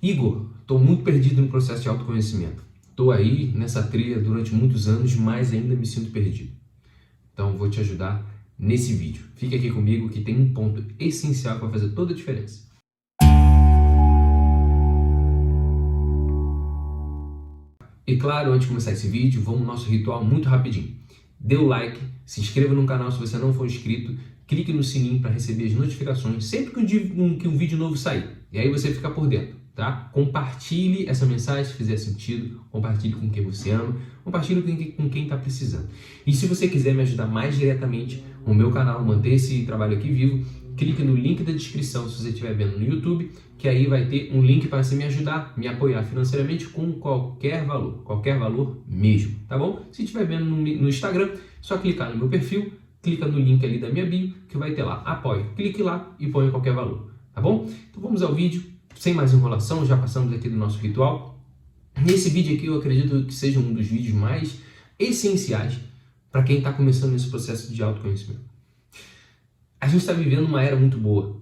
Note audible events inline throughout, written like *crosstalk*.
Igor, estou muito perdido no processo de autoconhecimento. Estou aí nessa trilha durante muitos anos, mas ainda me sinto perdido. Então vou te ajudar nesse vídeo. Fique aqui comigo que tem um ponto essencial vai fazer toda a diferença. E claro, antes de começar esse vídeo, vamos ao nosso ritual muito rapidinho. Dê o like, se inscreva no canal se você não for inscrito, clique no sininho para receber as notificações sempre que um, que um vídeo novo sair. E aí você fica por dentro tá? Compartilhe essa mensagem se fizer sentido, compartilhe com quem você ama, compartilhe com quem está precisando. E se você quiser me ajudar mais diretamente no meu canal, manter esse trabalho aqui vivo, clique no link da descrição se você estiver vendo no YouTube, que aí vai ter um link para você me ajudar, me apoiar financeiramente com qualquer valor, qualquer valor mesmo, tá bom? Se estiver vendo no, no Instagram, só clicar no meu perfil, clica no link ali da minha bio, que vai ter lá, apoio. Clique lá e põe qualquer valor, tá bom? Então vamos ao vídeo sem mais enrolação, já passamos aqui do nosso ritual. Nesse vídeo aqui eu acredito que seja um dos vídeos mais essenciais para quem está começando esse processo de autoconhecimento. A gente está vivendo uma era muito boa.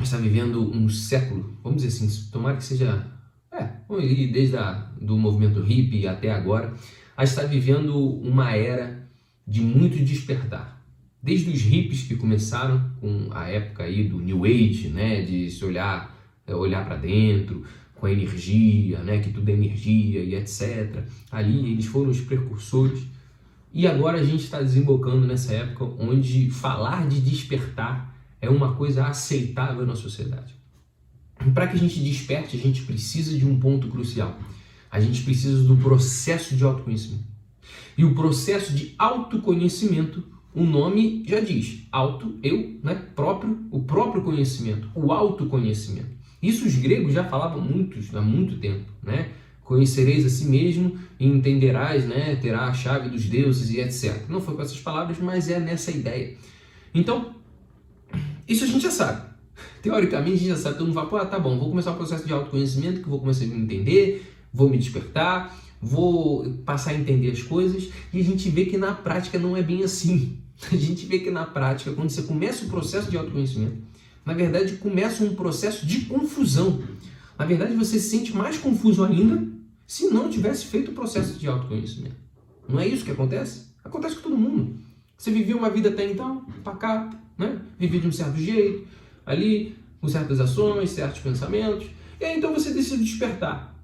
Está vivendo um século, vamos dizer assim, tomara que seja, é, desde a, do movimento hippie até agora, a gente está vivendo uma era de muito despertar. Desde os hippies que começaram com a época aí do New Age, né, de se olhar olhar para dentro, com a energia, né, que tudo é energia e etc. Ali eles foram os precursores. E agora a gente está desembocando nessa época onde falar de despertar é uma coisa aceitável na sociedade. Para que a gente desperte, a gente precisa de um ponto crucial. A gente precisa do processo de autoconhecimento. E o processo de autoconhecimento, o nome já diz, auto, eu, né, próprio, o próprio conhecimento, o autoconhecimento. Isso os gregos já falavam muitos, há muito tempo, né? Conhecereis a si mesmo e entenderás, né? Terá a chave dos deuses e etc. Não foi com essas palavras, mas é nessa ideia. Então, isso a gente já sabe. *laughs* Teoricamente, a gente já sabe. Todo mundo fala, pô, tá bom, vou começar o processo de autoconhecimento, que vou começar a me entender, vou me despertar, vou passar a entender as coisas. E a gente vê que na prática não é bem assim. *laughs* A gente vê que na prática, quando você começa o processo de autoconhecimento, na verdade começa um processo de confusão. Na verdade, você se sente mais confuso ainda se não tivesse feito o processo de autoconhecimento. Não é isso que acontece? Acontece com todo mundo. Você vivia uma vida até então, pacata, né? Vivia de um certo jeito, ali, com certas ações, certos pensamentos. E aí então você decide despertar.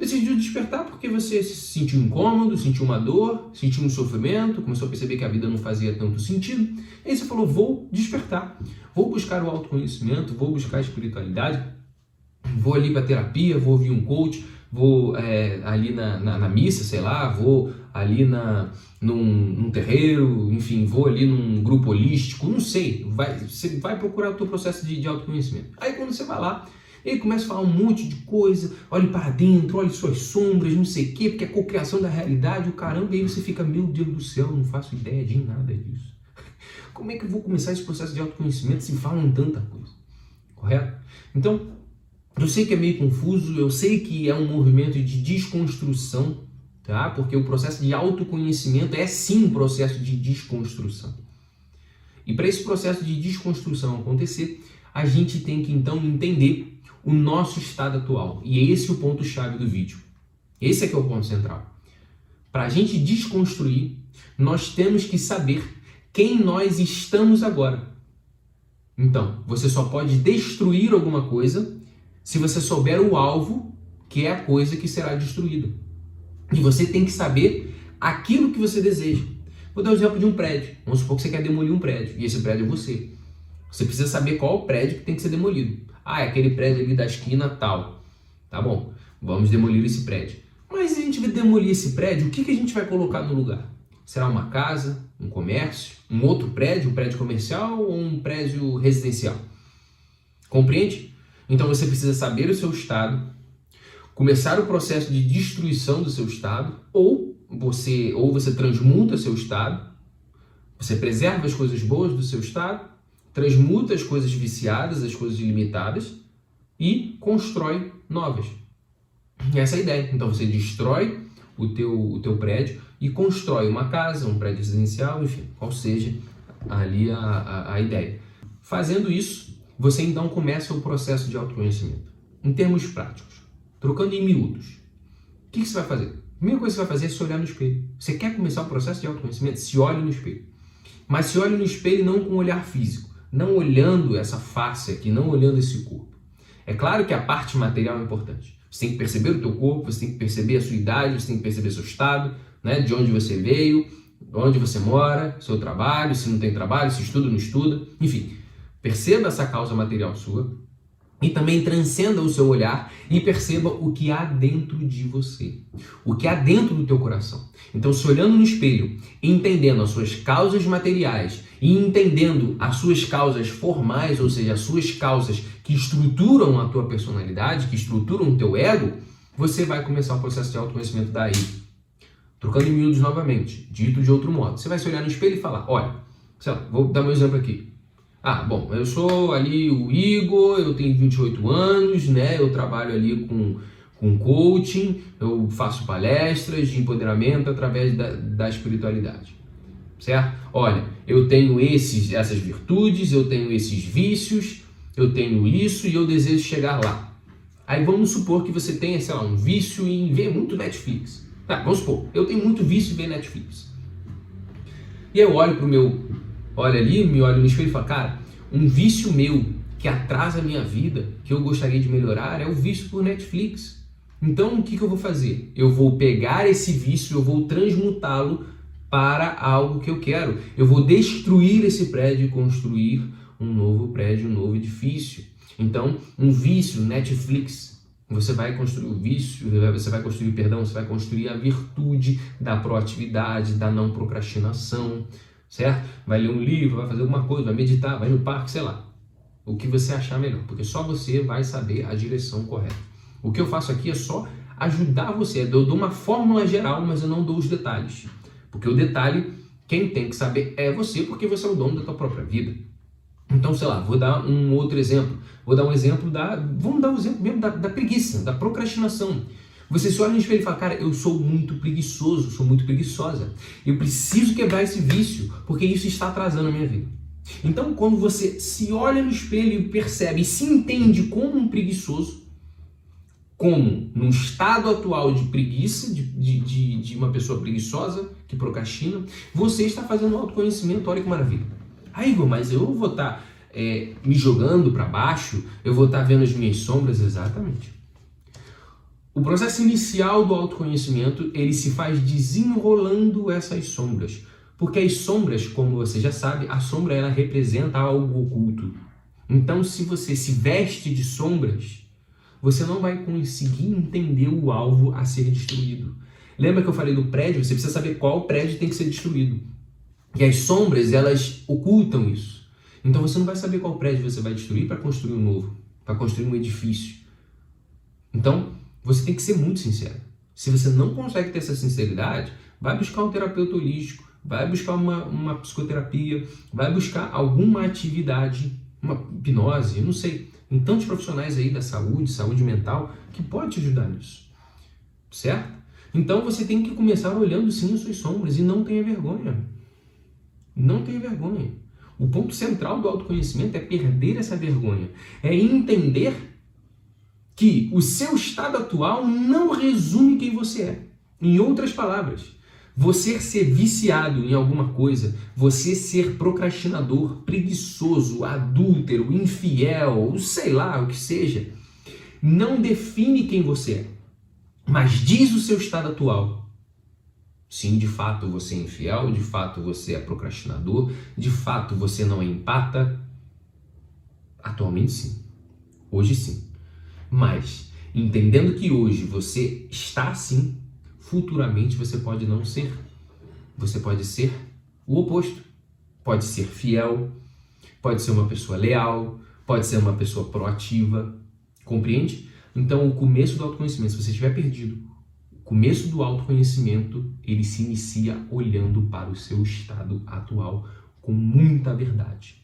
Decidiu despertar porque você se sentiu incômodo, sentiu uma dor, sentiu um sofrimento, começou a perceber que a vida não fazia tanto sentido. E aí você falou: vou despertar, vou buscar o autoconhecimento, vou buscar a espiritualidade, vou ali para terapia, vou ouvir um coach, vou é, ali na, na, na, missa, sei lá, vou ali na, num, num, terreiro, enfim, vou ali num grupo holístico, não sei. Vai, você vai procurar o teu processo de, de autoconhecimento. Aí quando você vai lá, ele começa a falar um monte de coisa, olhe para dentro, olhe suas sombras, não sei o quê, porque é a cocriação da realidade, o caramba, e aí você fica, meu Deus do céu, não faço ideia de nada disso. *laughs* Como é que eu vou começar esse processo de autoconhecimento se falam tanta coisa? Correto? Então, eu sei que é meio confuso, eu sei que é um movimento de desconstrução, tá? Porque o processo de autoconhecimento é sim um processo de desconstrução. E para esse processo de desconstrução acontecer, a gente tem que então entender o nosso estado atual. E é esse o ponto-chave do vídeo. Esse é que é o ponto central. Para a gente desconstruir, nós temos que saber quem nós estamos agora. Então, você só pode destruir alguma coisa se você souber o alvo, que é a coisa que será destruída. E você tem que saber aquilo que você deseja. Vou dar o um exemplo de um prédio. Vamos supor que você quer demolir um prédio, e esse prédio é você. Você precisa saber qual o prédio que tem que ser demolido. Ah, é aquele prédio ali da esquina tal. Tá bom, vamos demolir esse prédio. Mas se a gente demolir esse prédio, o que, que a gente vai colocar no lugar? Será uma casa, um comércio, um outro prédio, um prédio comercial ou um prédio residencial? Compreende? Então você precisa saber o seu estado, começar o processo de destruição do seu estado, ou você ou você transmuta seu estado, você preserva as coisas boas do seu estado, transmuta as coisas viciadas, as coisas limitadas e constrói novas. Essa é a ideia. Então você destrói o teu, o teu prédio e constrói uma casa, um prédio residencial, enfim, qual seja ali a, a, a ideia. Fazendo isso, você então começa o processo de autoconhecimento. em termos práticos, trocando em miúdos, o que, que você vai fazer? A primeira coisa que você vai fazer é se olhar no espelho. Você quer começar o processo de autoconhecimento? Se olhe no espelho. Mas se olhe no espelho não com olhar físico, não olhando essa face aqui, não olhando esse corpo. É claro que a parte material é importante. Você tem que perceber o teu corpo, você tem que perceber a sua idade, você tem que perceber seu estado, né, de onde você veio, onde você mora, seu trabalho, se não tem trabalho, se estuda ou não estuda, enfim. Perceba essa causa material sua e também transcenda o seu olhar e perceba o que há dentro de você, o que há dentro do teu coração. Então, se olhando no espelho, entendendo as suas causas materiais e entendendo as suas causas formais, ou seja, as suas causas que estruturam a tua personalidade, que estruturam o teu ego, você vai começar o processo de autoconhecimento daí. Trocando em miúdos novamente, dito de outro modo. Você vai se olhar no espelho e falar, olha, lá, vou dar um exemplo aqui. Ah, bom, eu sou ali o Igor, eu tenho 28 anos, né? Eu trabalho ali com, com coaching, eu faço palestras de empoderamento através da, da espiritualidade. Certo? Olha, eu tenho esses, essas virtudes, eu tenho esses vícios, eu tenho isso e eu desejo chegar lá. Aí vamos supor que você tenha, sei lá, um vício em ver muito Netflix. Tá, vamos supor, eu tenho muito vício em ver Netflix. E eu olho pro meu olha ali, me olha no espelho e fala, cara, um vício meu que atrasa a minha vida, que eu gostaria de melhorar, é o vício por Netflix. Então, o que, que eu vou fazer? Eu vou pegar esse vício, eu vou transmutá-lo para algo que eu quero. Eu vou destruir esse prédio e construir um novo prédio, um novo edifício. Então, um vício, Netflix, você vai construir o vício, você vai construir, perdão, você vai construir a virtude da proatividade, da não procrastinação, certo? Vai ler um livro, vai fazer alguma coisa, vai meditar, vai no parque, sei lá. O que você achar melhor, porque só você vai saber a direção correta. O que eu faço aqui é só ajudar você. Eu dou uma fórmula geral, mas eu não dou os detalhes. Porque o detalhe, quem tem que saber é você, porque você é o dono da tua própria vida. Então, sei lá, vou dar um outro exemplo. Vou dar um exemplo da. Vamos dar um exemplo mesmo da, da preguiça, da procrastinação. Você se olha no espelho e fala, cara, eu sou muito preguiçoso, sou muito preguiçosa. Eu preciso quebrar esse vício, porque isso está atrasando a minha vida. Então, quando você se olha no espelho e percebe e se entende como um preguiçoso, como no estado atual de preguiça, de, de, de, uma pessoa preguiçosa, que procrastina, você está fazendo autoconhecimento, olha que maravilha. Aí, Igor, mas eu vou estar é, me jogando para baixo, eu vou estar vendo as minhas sombras, exatamente. O processo inicial do autoconhecimento, ele se faz desenrolando essas sombras. Porque as sombras, como você já sabe, a sombra ela representa algo oculto. Então, se você se veste de sombras, você não vai conseguir entender o alvo a ser destruído. Lembra que eu falei do prédio? Você precisa saber qual prédio tem que ser destruído. E as sombras, elas ocultam isso. Então você não vai saber qual prédio você vai destruir para construir um novo, para construir um edifício. Então, você tem que ser muito sincero. Se você não consegue ter essa sinceridade, vai buscar um terapeuta holístico, vai buscar uma, uma psicoterapia, vai buscar alguma atividade, uma hipnose, não sei. Tem tantos profissionais aí da saúde, saúde mental, que pode te ajudar nisso. Certo? Então você tem que começar olhando sim as suas sombras e não tenha vergonha. Não tenha vergonha. O ponto central do autoconhecimento é perder essa vergonha. É entender que o seu estado atual não resume quem você é. Em outras palavras, você ser viciado em alguma coisa, você ser procrastinador, preguiçoso, adúltero, infiel, sei lá o que seja, não define quem você é, mas diz o seu estado atual. Sim, de fato você é infiel, de fato você é procrastinador, de fato você não é empata. Atualmente sim. Hoje sim. Mas, entendendo que hoje você está assim, futuramente você pode não ser. Você pode ser o oposto. Pode ser fiel, pode ser uma pessoa leal, pode ser uma pessoa proativa. Compreende? Então, o começo do autoconhecimento, se você estiver perdido, o começo do autoconhecimento, ele se inicia olhando para o seu estado atual com muita verdade.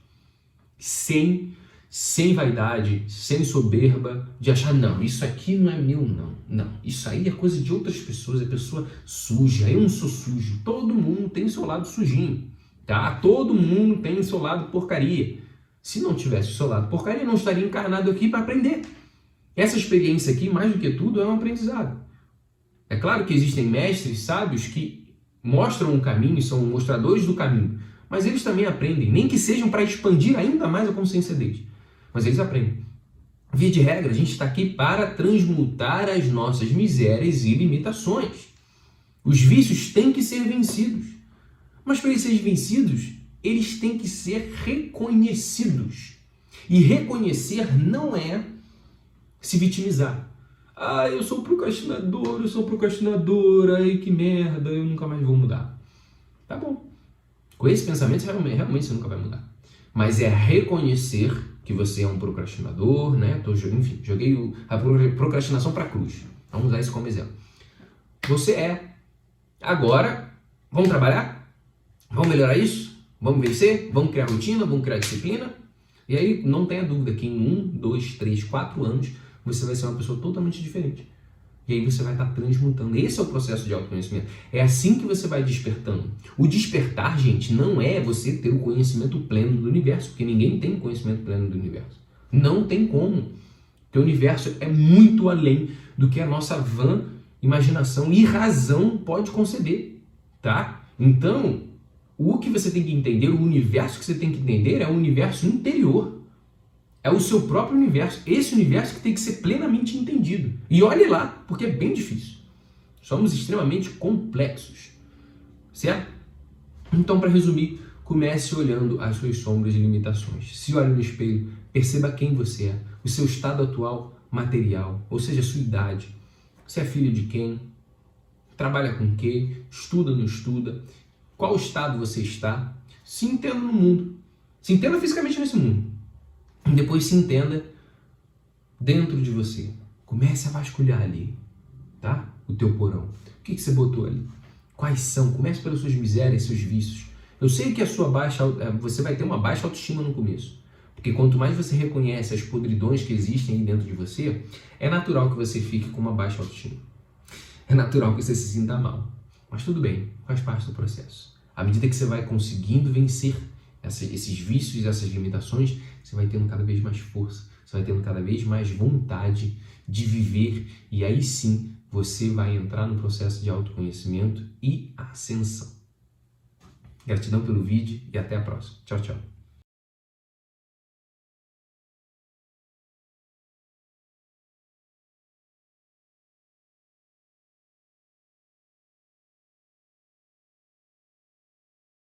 Sem sem vaidade, sem soberba, de achar, não, isso aqui não é meu, não. Não, isso aí é coisa de outras pessoas, é pessoa suja, eu não sou sujo. Todo mundo tem seu lado sujinho, tá? Todo mundo tem seu lado porcaria. Se não tivesse o seu lado porcaria, não estaria encarnado aqui para aprender. Essa experiência aqui, mais do que tudo, é um aprendizado. É claro que existem mestres sábios que mostram o caminho, são mostradores do caminho, mas eles também aprendem, nem que sejam para expandir ainda mais a consciência deles. Mas eles aprendem. Via de regra, a gente está aqui para transmutar as nossas misérias e limitações. Os vícios têm que ser vencidos. Mas para eles serem vencidos, eles têm que ser reconhecidos. E reconhecer não é se vitimizar. Ah, eu sou procrastinador, eu sou procrastinadora, ai que merda, eu nunca mais vou mudar. Tá bom. Com esse pensamento, realmente, realmente você nunca vai mudar. Mas é reconhecer que você é um procrastinador, né? Tô, enfim, joguei a procrastinação para cruz. Vamos usar isso como exemplo. Você é. Agora, vamos trabalhar? Vamos melhorar isso? Vamos vencer? Vamos criar rotina? Vamos criar disciplina? E aí, não tenha dúvida que em um, dois, três, quatro anos, você vai ser uma pessoa totalmente diferente. E aí você vai estar transmutando. Esse é o processo de autoconhecimento. É assim que você vai despertando. O despertar, gente, não é você ter o conhecimento pleno do universo, porque ninguém tem conhecimento pleno do universo. Não tem como. Porque o universo é muito além do que a nossa vã imaginação e razão pode conceber, tá? Então, o que você tem que entender, o universo que você tem que entender é o universo interior. É o seu próprio universo. Esse universo que tem que ser plenamente entendido. E olhe lá, porque é bem difícil. Somos extremamente complexos. Certo? Então, para resumir, comece olhando as suas sombras e limitações. Se olhe no espelho, perceba quem você é, o seu estado atual material, ou seja, a sua idade. Você é filho de quem? Trabalha com quê? Estuda ou não estuda? Qual estado você está? Se entenda no mundo. Se entenda fisicamente nesse mundo depois se entenda dentro de você. Comece a vasculhar ali, tá? O teu porão. O que, que você botou ali? Quais são? Comece pelas suas misérias, seus vícios. Eu sei que a sua baixa, eh, você vai ter uma baixa autoestima no começo. Porque quanto mais você reconhece as podridões que existem dentro de você, é natural que você fique com uma baixa autoestima. É natural que você se sinta mal. Mas tudo bem, faz parte do processo. À medida que você vai conseguindo vencer esses vícios, essas limitações, você vai tendo cada vez mais força, você vai tendo cada vez mais vontade de viver e aí sim você vai entrar no processo de autoconhecimento e ascensão. Gratidão pelo vídeo e até a próxima. Tchau, tchau.